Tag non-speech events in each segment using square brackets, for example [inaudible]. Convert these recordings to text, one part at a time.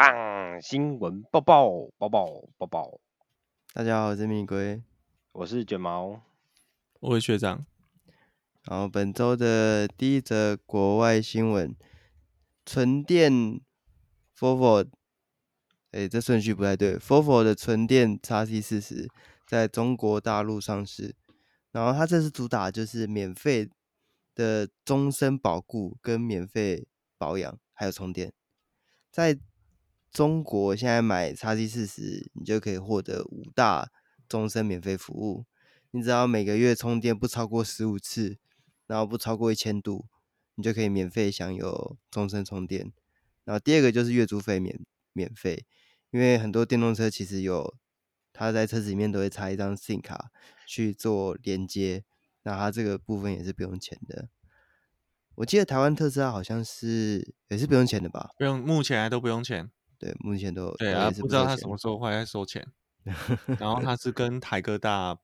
棒新闻报报报报报报。大家好，我是蜜龟，我是卷毛，我是学长。然后本周的第一则国外新闻：纯电 Volvo，哎，这顺序不太对。Volvo 的纯电 XC 四十在中国大陆上市，然后它这次主打就是免费的终身保固跟免费保养，还有充电。在中国现在买 XC40，你就可以获得五大终身免费服务。你只要每个月充电不超过十五次，然后不超过一千度，你就可以免费享有终身充电。然后第二个就是月租费免免费，因为很多电动车其实有，它在车子里面都会插一张 SIM 卡去做连接，那它这个部分也是不用钱的。我记得台湾特斯拉好像是也是不用钱的吧？不用，目前还都不用钱。对，目前都对啊，不知道他什么时候会来收钱。然后 [laughs] 他是跟台哥大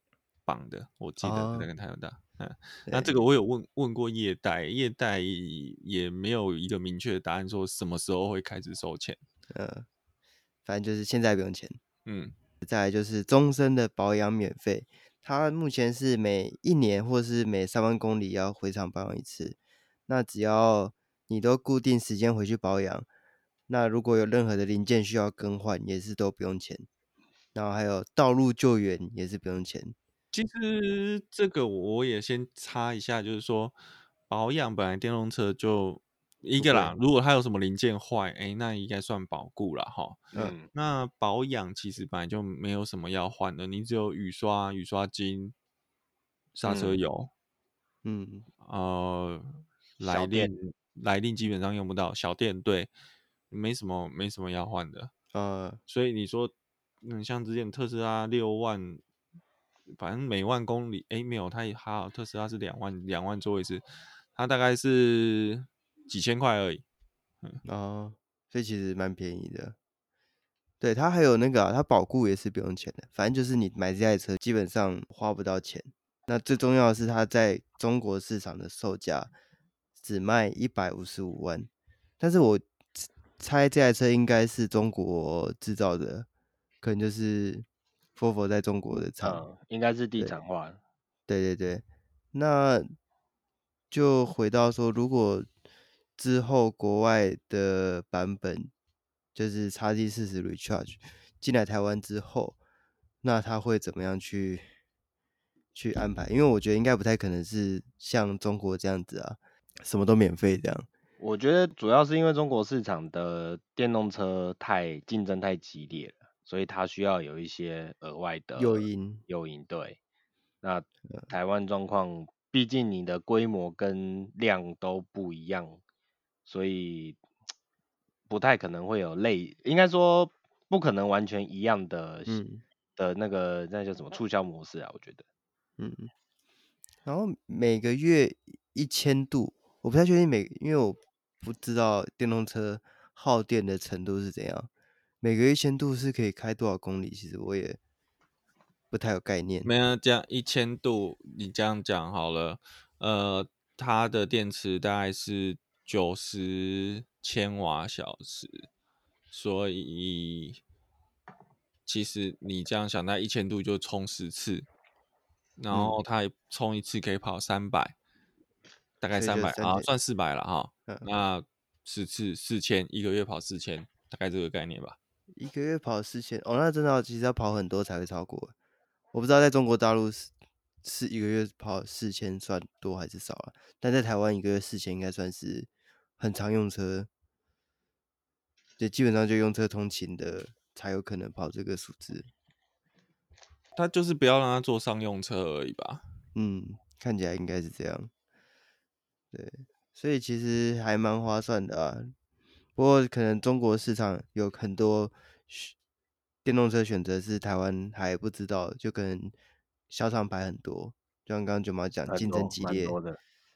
绑的，我记得在跟台哥大。嗯，那这个我有问问过业代，业代也没有一个明确的答案，说什么时候会开始收钱。呃，反正就是现在不用钱。嗯，再来就是终身的保养免费，它目前是每一年或是每三万公里要回厂保养一次。那只要你都固定时间回去保养，那如果有任何的零件需要更换，也是都不用钱。然后还有道路救援也是不用钱。其实这个我也先插一下，就是说保养本来电动车就一个啦，如果它有什么零件坏，哎，那应该算保固了哈。嗯，那保养其实本来就没有什么要换的，你只有雨刷、雨刷巾、刹车油，嗯，呃。来电，来电基本上用不到，小电对，没什么没什么要换的，呃，所以你说，嗯，像之前特斯拉六万，反正每万公里，哎，没有，它还好，特斯拉是两万两万做一次，它大概是几千块而已，嗯，哦，所以其实蛮便宜的，对，它还有那个、啊，它保固也是不用钱的，反正就是你买这台车基本上花不到钱，那最重要的是它在中国市场的售价。只卖一百五十五万，但是我猜这台车应该是中国制造的，可能就是 Volvo 在中国的厂，嗯，应该是地产化。对对对，那就回到说，如果之后国外的版本就是叉 T 四十 Recharge 进来台湾之后，那他会怎么样去去安排？因为我觉得应该不太可能是像中国这样子啊。什么都免费这样，我觉得主要是因为中国市场的电动车太竞争太激烈了，所以它需要有一些额外的诱因。诱因对，那台湾状况，毕竟你的规模跟量都不一样，所以不太可能会有类，应该说不可能完全一样的，嗯，的那个那叫什么促销模式啊？我觉得，嗯，然后每个月一千度。我不太确定每，因为我不知道电动车耗电的程度是怎样。每个一千度是可以开多少公里？其实我也不太有概念。没有这样一千度，你这样讲好了。呃，它的电池大概是九十千瓦小时，所以其实你这样想，那一千度就充十次，然后它充一次可以跑三百。大概三百啊，算四百了哈。那十次四千，一个月跑四千，大概这个概念吧。一个月跑四千哦，那真的其实要跑很多才会超过。我不知道在中国大陆是是一个月跑四千算多还是少啊？但在台湾一个月四千应该算是很常用车，就基本上就用车通勤的才有可能跑这个数字。他就是不要让他坐商用车而已吧？嗯，看起来应该是这样。对，所以其实还蛮划算的啊。不过可能中国市场有很多电动车选择是台湾还不知道，就可能小厂牌很多，就像刚刚卷毛讲，竞争激烈。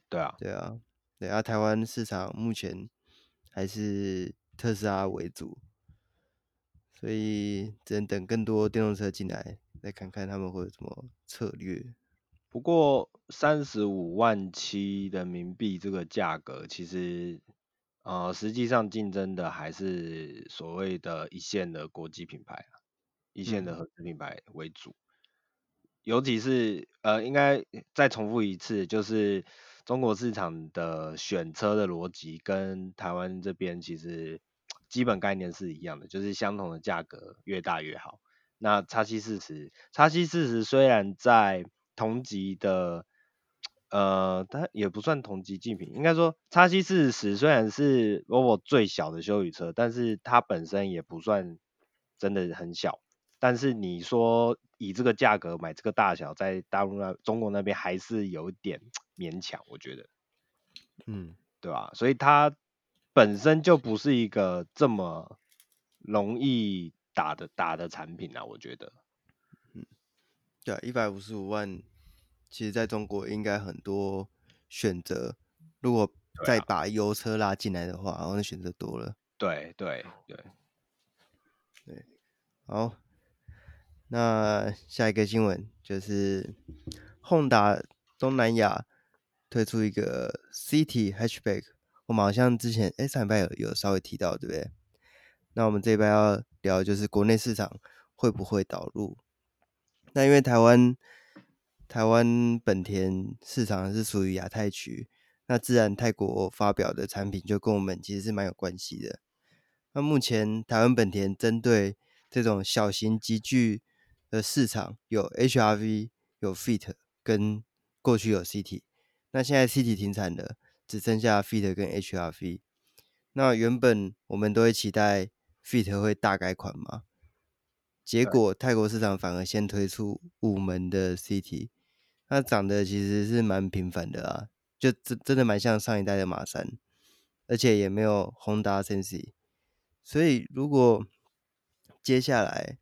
对啊，对啊，对啊。台湾市场目前还是特斯拉为主，所以只能等更多电动车进来，再看看他们会有什么策略。不过三十五万七人民币这个价格，其实呃，实际上竞争的还是所谓的一线的国际品牌啊，一线的合资品牌为主。嗯尤其是呃，应该再重复一次，就是中国市场的选车的逻辑跟台湾这边其实基本概念是一样的，就是相同的价格越大越好。那叉七四十，叉七四十虽然在同级的，呃，它也不算同级竞品，应该说 X740 虽然是 Volvo 最小的休旅车，但是它本身也不算真的很小。但是你说以这个价格买这个大小，在大陆那中国那边还是有点勉强，我觉得，嗯，对吧？所以它本身就不是一个这么容易打的打的产品啊，我觉得，嗯，对啊，一百五十五万，其实在中国应该很多选择，如果再把油车拉进来的话，然后那选择多了，对对对对，好。那下一个新闻就是，Honda 东南亚推出一个 City Hatchback，我们好像之前哎上礼拜有有稍微提到，对不对？那我们这一拜要聊就是国内市场会不会导入？那因为台湾台湾本田市场是属于亚太区，那自然泰国发表的产品就跟我们其实是蛮有关系的。那目前台湾本田针对这种小型级距的市场有 HRV、有 Fit 跟过去有 CT，那现在 CT 停产了，只剩下 Fit 跟 HRV。那原本我们都会期待 Fit 会大改款嘛，结果泰国市场反而先推出五门的 CT，它长得其实是蛮平凡的啊，就真真的蛮像上一代的马三，而且也没有宏达 Sensi，所以如果接下来。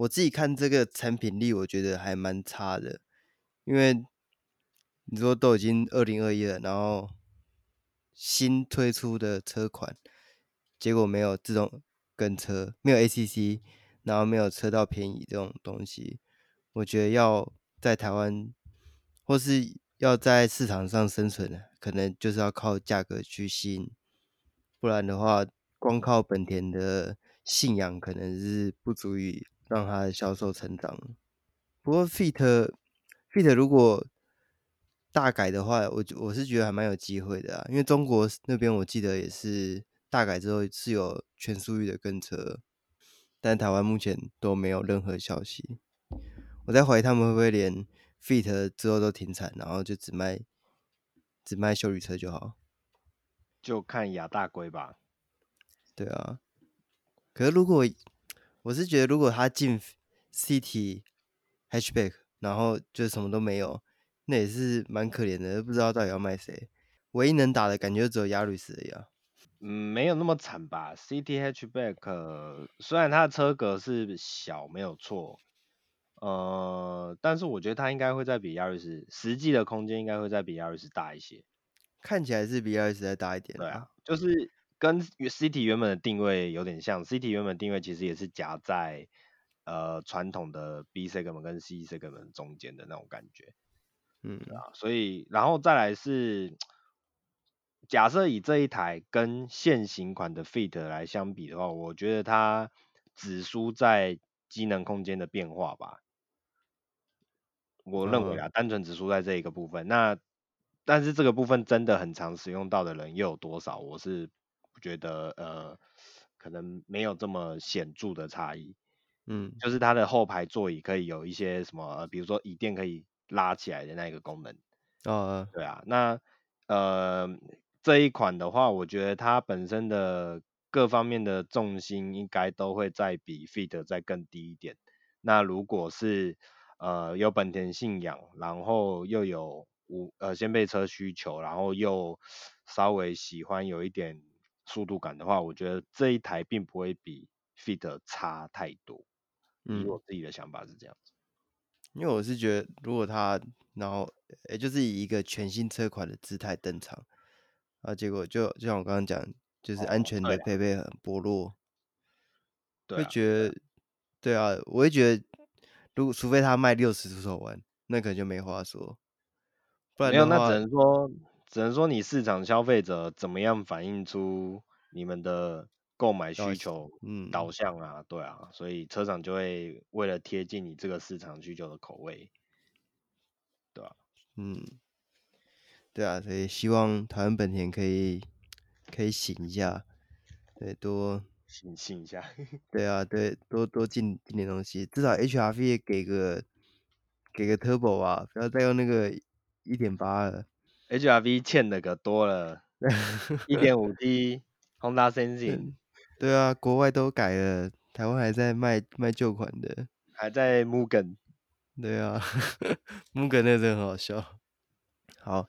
我自己看这个产品力，我觉得还蛮差的，因为你说都已经二零二一了，然后新推出的车款，结果没有自动跟车，没有 ACC，然后没有车道偏移这种东西，我觉得要在台湾或是要在市场上生存，可能就是要靠价格去吸引，不然的话，光靠本田的信仰可能是不足以。让它的销售成长。不过 Fit Fit 如果大改的话，我我是觉得还蛮有机会的啊，因为中国那边我记得也是大改之后是有全速域的跟车，但台湾目前都没有任何消息。我在怀疑他们会不会连 Fit 之后都停产，然后就只卖只卖修理车就好，就看亚大龟吧。对啊，可是如果。我是觉得，如果他进 City Hatchback，然后就什么都没有，那也是蛮可怜的，不知道到底要卖谁。唯一能打的感觉只有亚瑞斯而已啊。嗯，没有那么惨吧？City Hatchback 虽然它的车格是小，没有错，呃，但是我觉得它应该会在比亚瑞斯实际的空间应该会在比亚瑞斯大一些。看起来是比亚瑞斯再大一点。对啊，就是。跟 City 原本的定位有点像，City 原本定位其实也是夹在呃传统的 B segment 跟 C segment 中间的那种感觉，嗯，啊，所以然后再来是假设以这一台跟现行款的 Fit 来相比的话，我觉得它只输在机能空间的变化吧，我认为啊，嗯、单纯只输在这一个部分，那但是这个部分真的很常使用到的人又有多少？我是。我觉得呃，可能没有这么显著的差异，嗯，就是它的后排座椅可以有一些什么，比如说椅垫可以拉起来的那个功能，哦，对啊，那呃这一款的话，我觉得它本身的各方面的重心应该都会再比 Fit 再更低一点。那如果是呃有本田信仰，然后又有五呃掀背车需求，然后又稍微喜欢有一点。速度感的话，我觉得这一台并不会比 Fit 差太多。嗯，我自己的想法是这样子。因为我是觉得，如果他然后也就是以一个全新车款的姿态登场，啊，结果就就像我刚刚讲，就是安全的配备很薄弱，对啊，会觉得，对啊，我会觉得，如果除非他卖六十出头万，那可能就没话说。不然没有，那只能说。只能说你市场消费者怎么样反映出你们的购买需求导向啊，对啊，所以车厂就会为了贴近你这个市场需求的口味，对吧？嗯，对啊，所以希望台湾本田可以可以醒一下，对，多醒醒一下，[laughs] 对啊，对，多多进进点东西，至少 HRV 也给个给个 Turbo 啊，不要再用那个一点八了。HRV 欠的可多了，一点五 T [laughs] Honda Sensing，对啊，国外都改了，台湾还在卖卖旧款的，还在 Mugen，[laughs] 对啊，Mugen 那个真很好笑。好，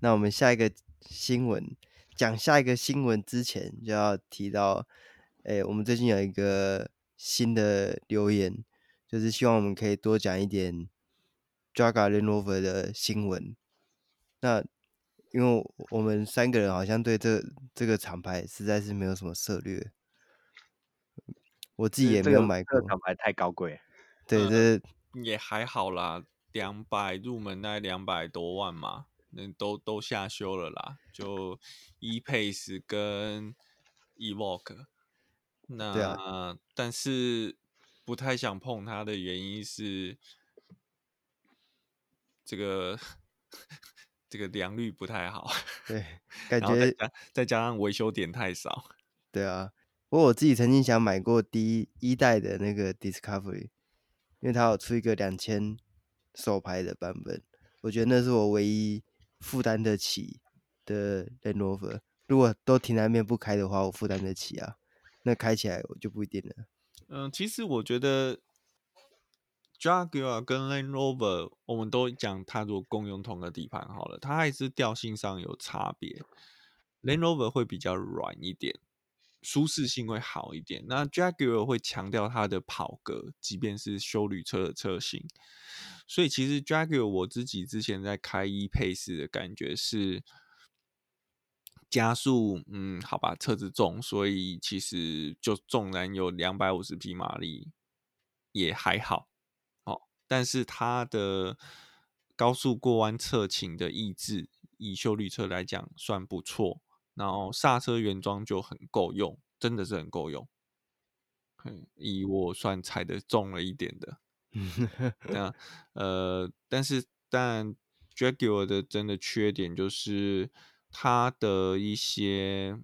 那我们下一个新闻，讲下一个新闻之前就要提到，哎、欸，我们最近有一个新的留言，就是希望我们可以多讲一点 Jaguar Land Rover 的新闻。那因为我们三个人好像对这这个厂牌实在是没有什么策略，我自己也没有买过。这个厂牌太高贵。对，这、[laughs] 嗯、也还好啦，两百入门大概两百多万嘛，那都都下修了啦。就 E-Pace 跟 Evoque，那、啊、但是不太想碰它的原因是这个。[laughs] 这个良率不太好，对，感觉再，再加上维修点太少，对啊。不过我自己曾经想买过第一一代的那个 Discovery，因为它有出一个两千手牌的版本，我觉得那是我唯一负担得起的 Land Rover。如果都停在那边不开的话，我负担得起啊。那开起来我就不一定了。嗯，其实我觉得。Jaguar 跟 Land Rover，我们都讲它如果共用同个底盘好了，它还是调性上有差别。Land Rover 会比较软一点，舒适性会好一点。那 Jaguar 会强调它的跑格，即便是休旅车的车型。所以其实 Jaguar 我自己之前在开 E-Pace 的感觉是加速，嗯，好吧，车子重，所以其实就纵然有两百五十匹马力也还好。哦但是它的高速过弯侧倾的抑制，以休旅车来讲算不错。然后刹车原装就很够用，真的是很够用。以我算踩的重了一点的，那呃，但是但 Jaguar 的真的缺点就是它的一些，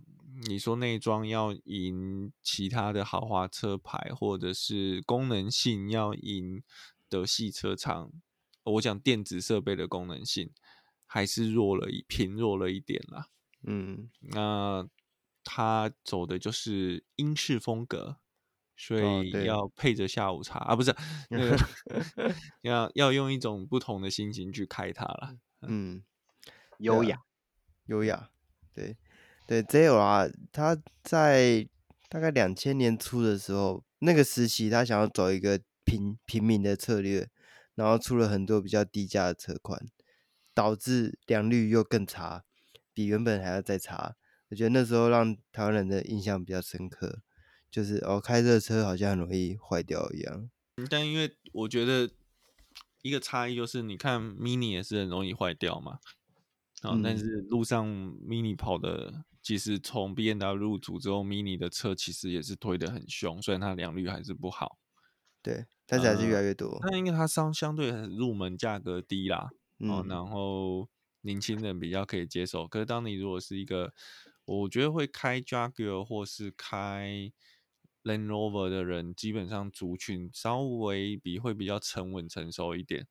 你说内装要赢其他的豪华车牌，或者是功能性要赢。德系车厂，我讲电子设备的功能性还是弱了一偏弱了一点啦。嗯，那他走的就是英式风格，所以要配着下午茶、哦、啊，不是 [laughs] 那个要要用一种不同的心情去开它了。[laughs] 嗯，优雅，优雅，对对，JLR 他在大概两千年初的时候，那个时期他想要走一个。平平民的策略，然后出了很多比较低价的车款，导致良率又更差，比原本还要再差。我觉得那时候让台湾人的印象比较深刻，就是哦，开这车好像很容易坏掉一样。但因为我觉得一个差异就是，你看 Mini 也是很容易坏掉嘛，啊、嗯，但是路上 Mini 跑的，其实从 BMW 入主之后，Mini 的车其实也是推得很凶，虽然它良率还是不好。对，但是还是越来越多。那、呃、因为它相相对入门价格低啦，嗯、哦，然后年轻人比较可以接受。可是当你如果是一个，我觉得会开 Jaguar 或是开 Land Rover 的人，基本上族群稍微比会比较沉稳成熟一点。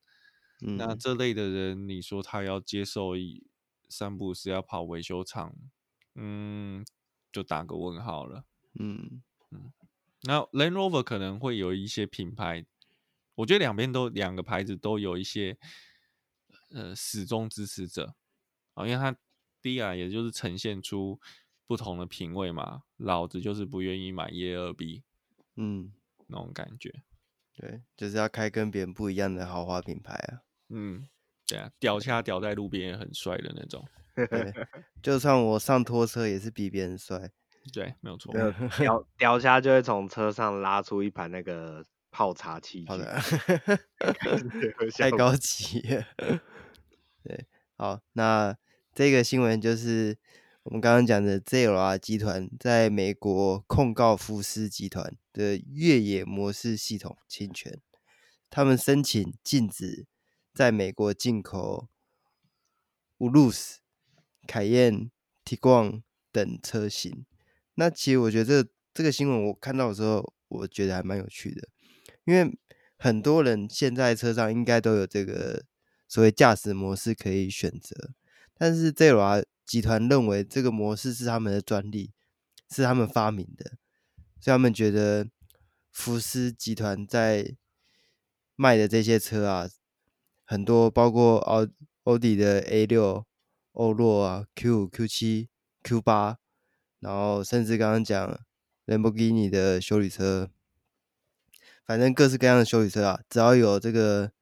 嗯、那这类的人，你说他要接受一三步是要跑维修厂，嗯，就打个问号了。嗯嗯。那 Land Rover 可能会有一些品牌，我觉得两边都两个牌子都有一些呃始终支持者啊，因为它第一啊，也就是呈现出不同的品味嘛，老子就是不愿意买 1.2B，嗯，那种感觉，对，就是要开跟别人不一样的豪华品牌啊，嗯，对啊，屌掐吊在路边也很帅的那种，[laughs] 对，就算我上拖车也是比别人帅。对，没有错。屌屌下就会从车上拉出一盘那个泡茶器，好的，太高级了。对，好，那这个新闻就是我们刚刚讲的 ZLR 集团在美国控告福斯集团的越野模式系统侵权，他们申请禁止在美国进口 u l u s、凯宴、Tiguan 等车型。那其实我觉得这个、这个新闻我看到的时候，我觉得还蛮有趣的，因为很多人现在车上应该都有这个所谓驾驶模式可以选择，但是 JLR 集团认为这个模式是他们的专利，是他们发明的，所以他们觉得福斯集团在卖的这些车啊，很多包括奥奥迪的 A 六、欧陆啊、Q 五、Q 七、Q 八。然后甚至刚刚讲兰博基尼的修理车，反正各式各样的修理车啊，只要有这个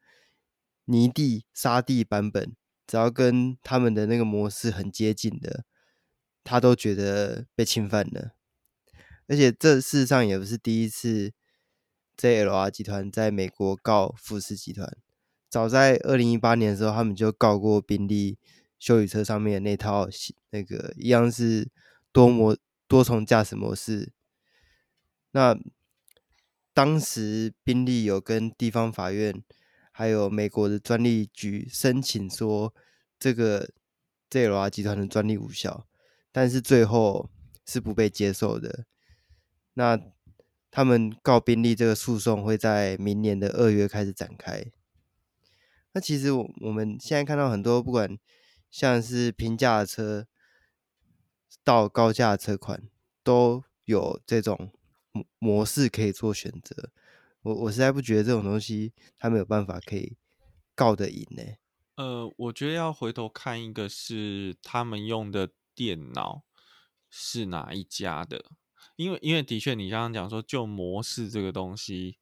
泥地、沙地版本，只要跟他们的那个模式很接近的，他都觉得被侵犯了。而且这事实上也不是第一次，JLR 集团在美国告富士集团，早在二零一八年的时候，他们就告过宾利休旅车上面的那套那个一样是。多模多重驾驶模式，那当时宾利有跟地方法院，还有美国的专利局申请说，这个 ZLR 集团的专利无效，但是最后是不被接受的。那他们告宾利这个诉讼会在明年的二月开始展开。那其实我我们现在看到很多，不管像是平价的车。到高价车款都有这种模模式可以做选择，我我实在不觉得这种东西他没有办法可以告得赢呢。呃，我觉得要回头看一个是他们用的电脑是哪一家的，因为因为的确你刚刚讲说就模式这个东西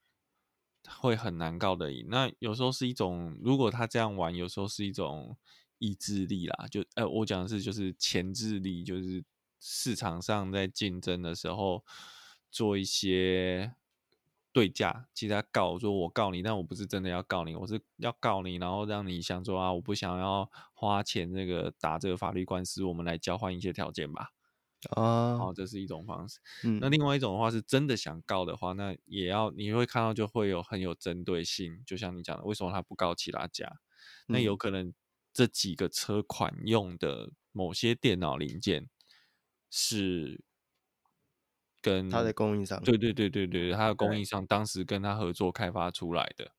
会很难告得赢，那有时候是一种如果他这样玩，有时候是一种意志力啦，就呃我讲的是就是潜质力，就是。市场上在竞争的时候做一些对价，其实他告说我告你，但我不是真的要告你，我是要告你，然后让你想说啊，我不想要花钱这个打这个法律官司，我们来交换一些条件吧。啊，然后这是一种方式。嗯，那另外一种的话是真的想告的话，那也要你会看到就会有很有针对性，就像你讲的，为什么他不告其他家？那有可能这几个车款用的某些电脑零件。是跟他的供应商，对对对对对，他的供应商当时跟他合作开发出来的，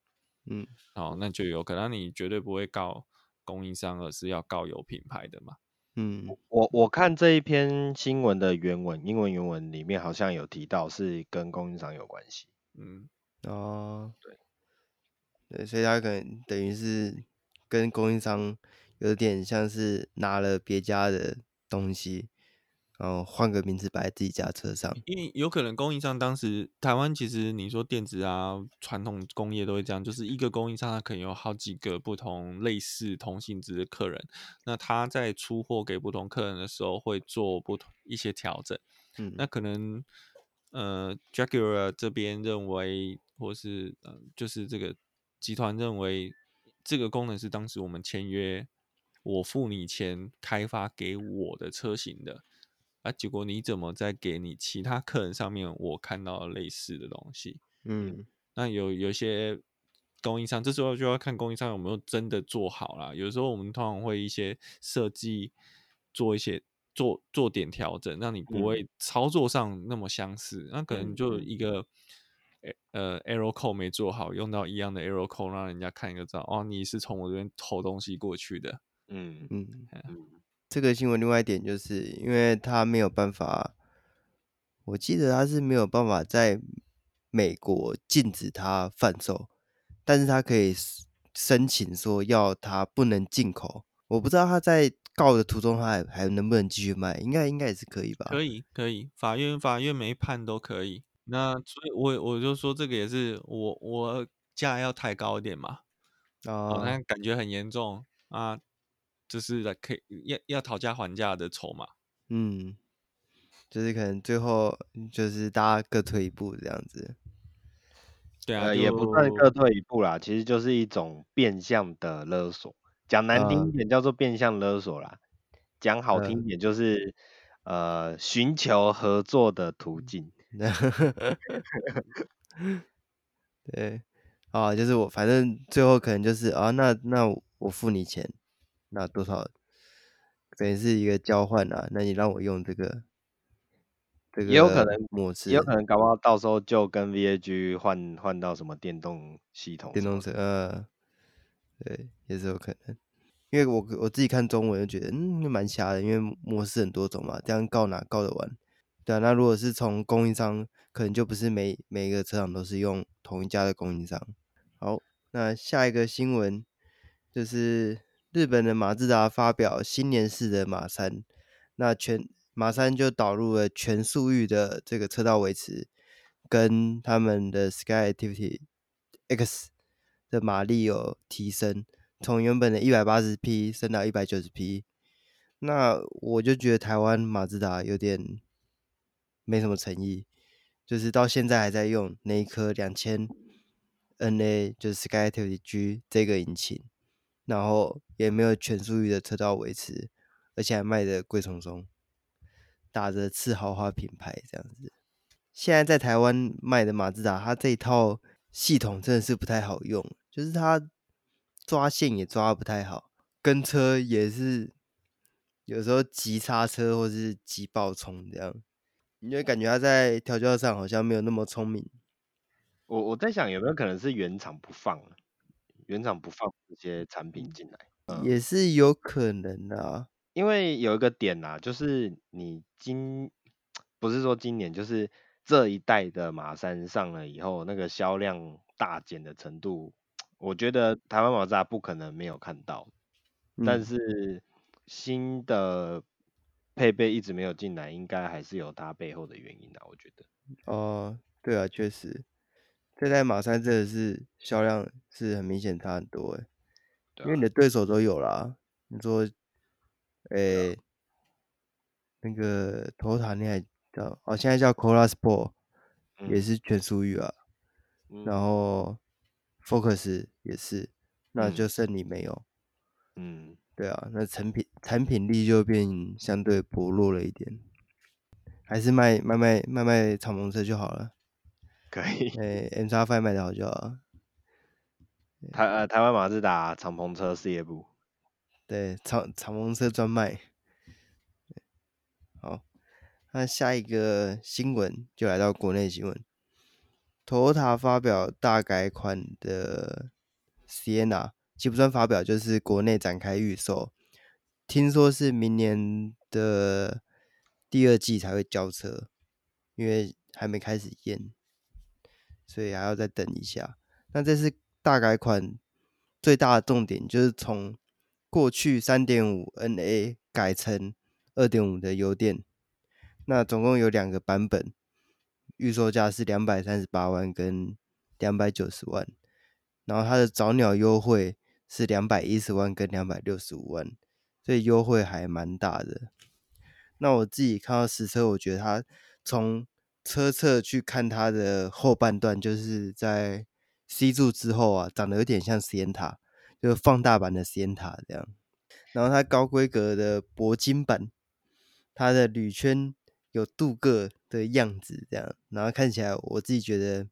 嗯，好，那就有可能你绝对不会告供应商，而是要告有品牌的嘛，嗯，我我看这一篇新闻的原文，英文原文里面好像有提到是跟供应商有关系，嗯，哦，对，对，对，所以他可能等于是跟供应商有点像是拿了别家的东西。然后换个名字摆在自己家车上，因为有可能供应商当时台湾其实你说电子啊，传统工业都会这样，就是一个供应商他可能有好几个不同类似同性质的客人，那他在出货给不同客人的时候会做不同一些调整，嗯，那可能呃 Jaguar 这边认为，或是呃就是这个集团认为这个功能是当时我们签约，我付你钱开发给我的车型的。啊，结果你怎么在给你其他客人上面，我看到了类似的东西？嗯，那有有些供应商，这时候就要看供应商有没有真的做好啦。有时候我们通常会一些设计做一些做做点调整，让你不会操作上那么相似。嗯、那可能就一个呃 Aero code 没做好，用到一样的 Aero code，让人家看一个照哦，你是从我这边偷东西过去的。嗯嗯嗯。嗯这个新闻另外一点就是，因为他没有办法，我记得他是没有办法在美国禁止他贩售，但是他可以申请说要他不能进口。我不知道他在告的途中，他还还能不能继续卖？应该应该也是可以吧？可以可以，法院法院没判都可以。那所以我我就说这个也是我我价要抬高一点嘛，啊，好像感觉很严重啊。就是来可以要要讨价还价的筹码，嗯，就是可能最后就是大家各退一步这样子，对啊，呃，也不算各退一步啦，其实就是一种变相的勒索，讲难听一点叫做变相勒索啦，讲好听点就是，呃，寻求合作的途径。[laughs] 对，啊，就是我反正最后可能就是啊，那那我付你钱，那多少，等于是一个交换啊，那你让我用这个，这个也有可能模式，也有可能搞不好到时候就跟 VAG 换换到什么电动系统，电动车，呃，对，也是有可能。因为我我自己看中文就觉得，嗯，蛮瞎的，因为模式很多种嘛，这样告哪告得完？对啊，那如果是从供应商，可能就不是每每一个车厂都是用同一家的供应商。好，那下一个新闻就是日本的马自达发表新年式的马三，那全马三就导入了全速域的这个车道维持，跟他们的 Skyactiv X 的马力有提升。从原本的一百八十匹升到一百九十匹，那我就觉得台湾马自达有点没什么诚意，就是到现在还在用那一颗两千 NA，就是 Skyactiv G 这个引擎，然后也没有全速域的车道维持，而且还卖的贵松松，打着次豪华品牌这样子。现在在台湾卖的马自达，它这一套系统真的是不太好用，就是它。抓线也抓不太好，跟车也是有时候急刹车或是急爆冲这样，你就感觉它在调教上好像没有那么聪明。我我在想有没有可能是原厂不放，原厂不放这些产品进来，嗯，也是有可能的啊。因为有一个点啊，就是你今不是说今年，就是这一代的马三上了以后，那个销量大减的程度。我觉得台湾马自达不可能没有看到，嗯、但是新的配备一直没有进来，应该还是有它背后的原因的、啊。我觉得。哦，对啊，确实，这台马三真的是销量是很明显差很多哎，啊、因为你的对手都有啦。你说，诶、那个 Toyota 你还叫哦，现在叫 Corolla Sport，、嗯、也是全速域啊，嗯、然后。Focus 也是，那就剩你没有，嗯，对啊，那产品产品力就变相对薄弱了一点，还是卖卖卖卖卖敞篷车就好了，可以，哎，MX-5 卖的好就好，台呃台湾马自达敞篷车事业部，对，敞敞篷车专卖，好，那下一个新闻就来到国内新闻。Toyota 发表大改款的 Sienna，其实不算发表，就是国内展开预售，听说是明年的第二季才会交车，因为还没开始验，所以还要再等一下。那这次大改款最大的重点就是从过去三点五 NA 改成二点五的油电，那总共有两个版本。预售价是两百三十八万跟两百九十万，然后它的早鸟优惠是两百一十万跟两百六十五万，所以优惠还蛮大的。那我自己看到实车，我觉得它从车侧去看它的后半段，就是在 C 柱之后啊，长得有点像 Sienta，就是放大版的 Sienta 这样。然后它高规格的铂金版，它的铝圈。有镀铬的样子，这样，然后看起来我自己觉得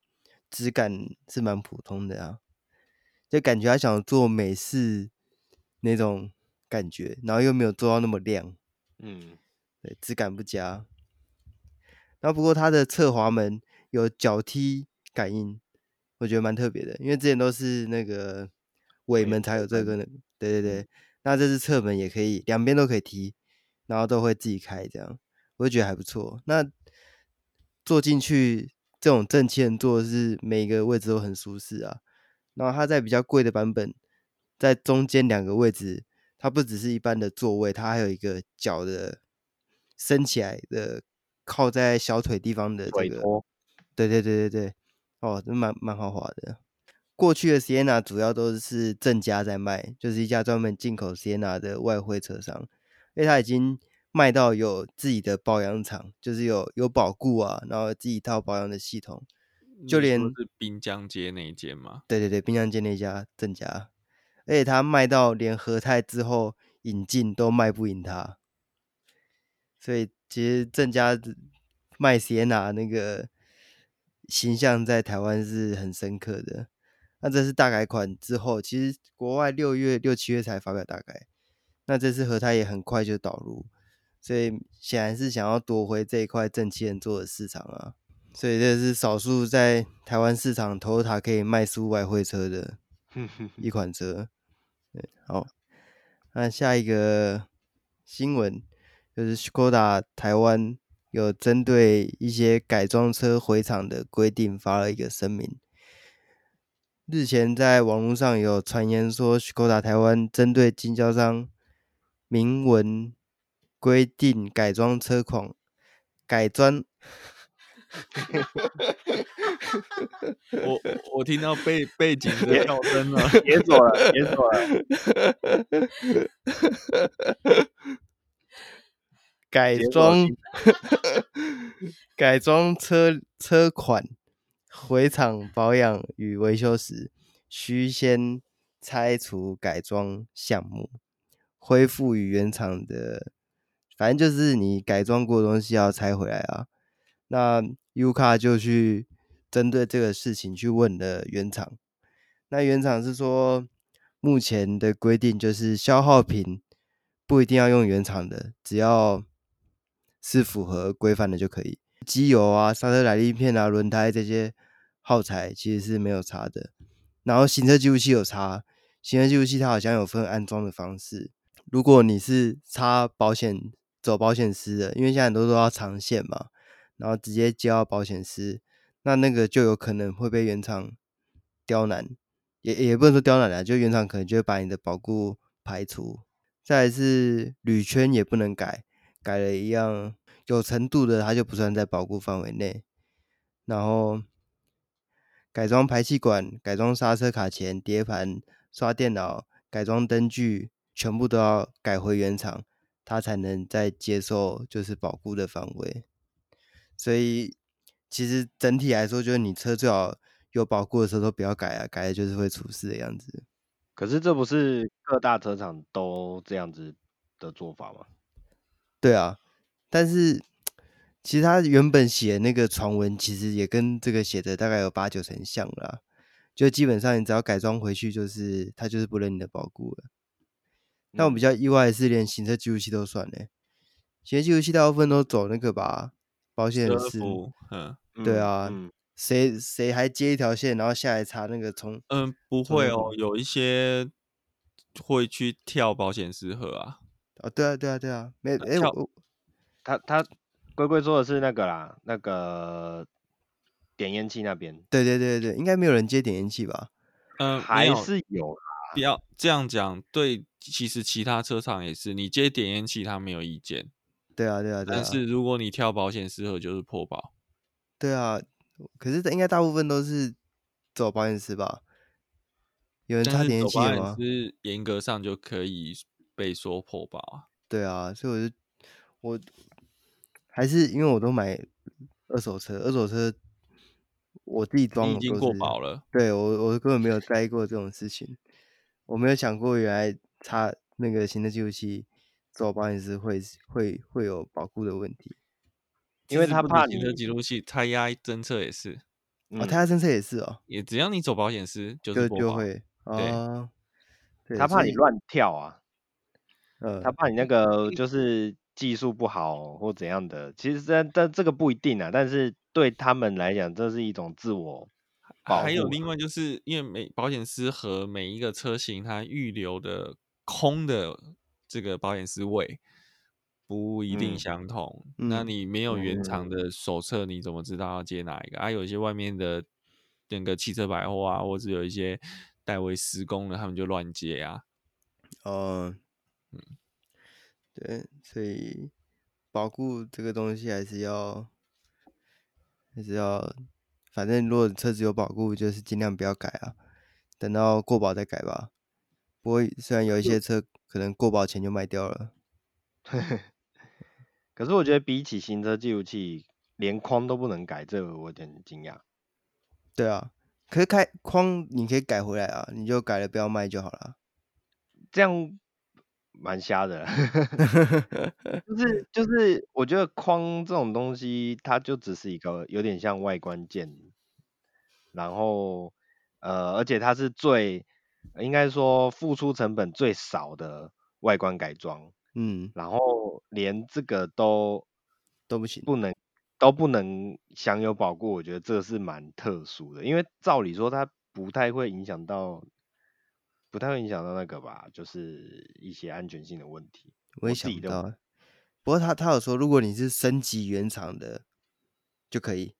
质感是蛮普通的啊，就感觉他想做美式那种感觉，然后又没有做到那么亮，嗯，对，质感不佳。然后不过它的侧滑门有脚踢感应，我觉得蛮特别的，因为之前都是那个尾门才有这个，对对对，那这次侧门也可以，两边都可以踢，然后都会自己开这样。我就觉得还不错。那坐进去这种正气人坐是每一个位置都很舒适啊。然后它在比较贵的版本，在中间两个位置，它不只是一般的座位，它还有一个脚的升起来的，靠在小腿地方的这个。对对对对对，哦，真蛮蛮豪华的。过去的 Sienna 主要都是正家在卖，就是一家专门进口 Sienna 的外汇车商，因为它已经。卖到有自己的保养厂，就是有有保固啊，然后自己一套保养的系统，就连是滨江街那一间嘛？对对对，滨江街那家正家，而且他卖到连和泰之后引进都卖不赢他，所以其实正家卖 Sienna 那个形象在台湾是很深刻的。那这是大改款之后，其实国外六月六七月才发表大改，那这次和泰也很快就导入，所以显然是想要夺回这一块正七人座的市场啊。所以这是少数在台湾市场 Toyota 可以卖出外汇车的一款车。对，好，那下一个新闻就是 Škoda 台湾有针对一些改装车回厂的规定发了一个声明。日前在网络上有传言说，Škoda 台湾针对经销商明文规定改装车况改装。[laughs] 我我听到背背景的笑声了，别走了，别走了。[laughs] 改装 [laughs] 改装车车款回厂保养与维修时，需先拆除改装项目，恢复与原厂的，反正就是你改装过的东西要拆回来啊。那 U-Car 就去针对这个事情去问了原厂，那原厂是说，目前的规定就是消耗品不一定要用原厂的，只要是符合规范的就可以。机油啊、刹车来力片啊、轮胎这些耗材其实是没有差的。然后行车记录器有差，行车记录器它好像有分安装的方式。如果你是插保险走保险丝的，因为现在很多都要长线嘛。然后直接接到保险丝，那那个就有可能会被原厂刁难，也也不能说刁难了，就原厂可能就会把你的保固排除。再来是铝圈也不能改，改了一样有程度的，它就不算在保固范围内。然后改装排气管、改装刹车卡钳、碟盘、刷电脑、改装灯具，全部都要改回原厂，它才能再接受就是保固的范围。所以，其实整体来说，就是你车最好有保固的时候都不要改啊，改了就是会出事的样子。可是这不是各大车厂都这样子的做法吗？对啊，但是其实他原本写那个传闻，其实也跟这个写的大概有八九成像啦。就基本上你只要改装回去，就是他就是不认你的保固了。但我比较意外的是，连行车记录器都算嘞，行车记录器大部分都走那个吧。保险丝，嗯，对啊，谁、嗯、谁还接一条线，然后下来查那个从，嗯，不会哦，有一些会去跳保险丝盒啊，哦，对啊，对啊，对啊，没，哎，我，他他龟龟说的是那个啦，那个点烟器那边，对对对对，应该没有人接点烟器吧？嗯，还是有啦，不要这样讲，对，其实其他车厂也是，你接点烟器他没有意见。对啊，对啊，对啊。但是如果你跳保险丝盒，就是破保。对啊，可是应该大部分都是走保险丝吧？有人插点烟器吗？是严格上就可以被说破保啊。对啊，所以我就我还是因为我都买二手车，二手车我自己装已经过保了。对，我我根本没有在意过这种事情，我没有想过原来插那个行车记录器。走保险丝会会会有保固的问题，因为他怕你的记录器胎压侦测也是，哦，胎压侦测也是哦，也只要你走保险丝就是就就会啊，对，他怕你乱跳啊，呃，他怕你那个就是技术不好或怎样的，其实但但这个不一定啊，但是对他们来讲，这是一种自我保。还有另外就是因为每保险丝和每一个车型它预留的空的。这个保险丝位不一定相同，嗯、那你没有原厂的手册，你怎么知道要接哪一个？嗯、啊，有一些外面的那个汽车百货啊，或者有一些代为施工的，他们就乱接啊。哦，嗯，对，所以保固这个东西还是要还是要，反正如果车子有保固，就是尽量不要改啊，等到过保再改吧。不过虽然有一些车。可能过保前就卖掉了，[laughs] 可是我觉得比起行车记录器，连框都不能改，这个我有点惊讶。对啊，可是开框你可以改回来啊，你就改了不要卖就好了。这样蛮瞎的，就 [laughs] 是就是，我觉得框这种东西，它就只是一个有点像外观件，然后呃，而且它是最应该说付出成本最少的外观改装，嗯，然后连这个都都不行，不能都不能享有保护，我觉得这个是蛮特殊的，因为照理说它不太会影响到。不太会影响到那个吧，就是一些安全性的问题。我也想不到，不过他他有说，如果你是升级原厂的就可以。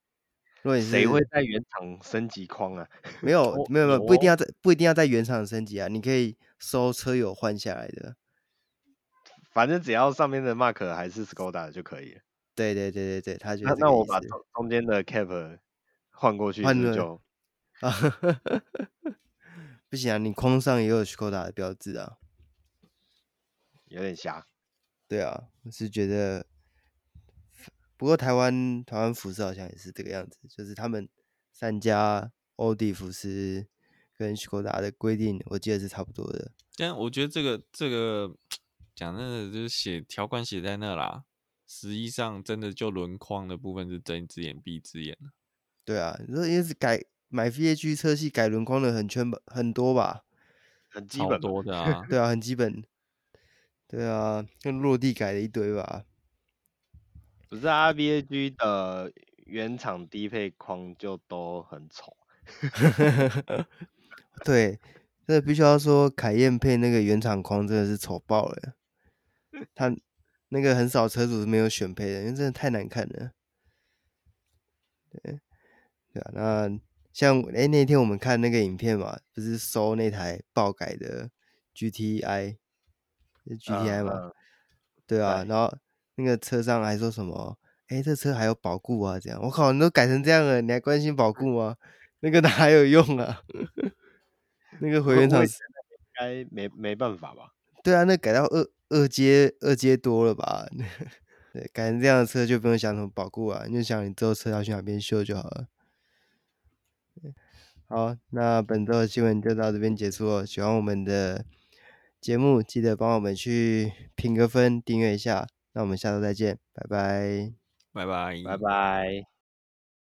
如果你是谁会在原厂升级框啊？[laughs] 没有没有没有，不一定要在不一定要在原厂升级啊，你可以收车友换下来的。反正只要上面的 mark 还是 Skoda 的就可以了。对对对对对，他觉得那那我把中中间的 cap 换过去是是就啊。[laughs] 不行啊，你框上也有 Skoda 的标志啊，有点瞎。对啊，我是觉得，不过台湾台湾服饰好像也是这个样子，就是他们三家欧迪、服饰跟 Skoda 的规定，我记得是差不多的。但我觉得这个这个讲真的，就是写条款写在那啦，实际上真的就轮框的部分是睁一只眼闭一只眼。对啊，你说因为是改。买 VAG 车系改轮框的很圈吧，很多吧，很基本多的啊。[laughs] [laughs] 对啊，很基本。对啊，跟落地改了一堆吧。不是啊，VAG 的原厂低配框就都很丑。[laughs] 对，这必须要说，凯宴配那个原厂框真的是丑爆了。他那个很少车主是没有选配的，因为真的太难看了。对，对啊，那。像哎、欸，那天我们看那个影片嘛，不是搜那台爆改的 GTI，GTI 嘛，对啊，对然后那个车上还说什么，哎、欸，这车还有保固啊，这样，我靠，你都改成这样了，你还关心保固吗？那个哪还有用啊？那个回原厂应该没没办法吧？对啊，那改到二二阶二阶多了吧？[laughs] 对，改成这样的车就不用想什么保固啊，你就想你之后车要去哪边修就好了。好，那本周的新闻就到这边结束了。喜欢我们的节目，记得帮我们去评个分，订阅一下。那我们下周再见，拜拜，拜拜，拜拜。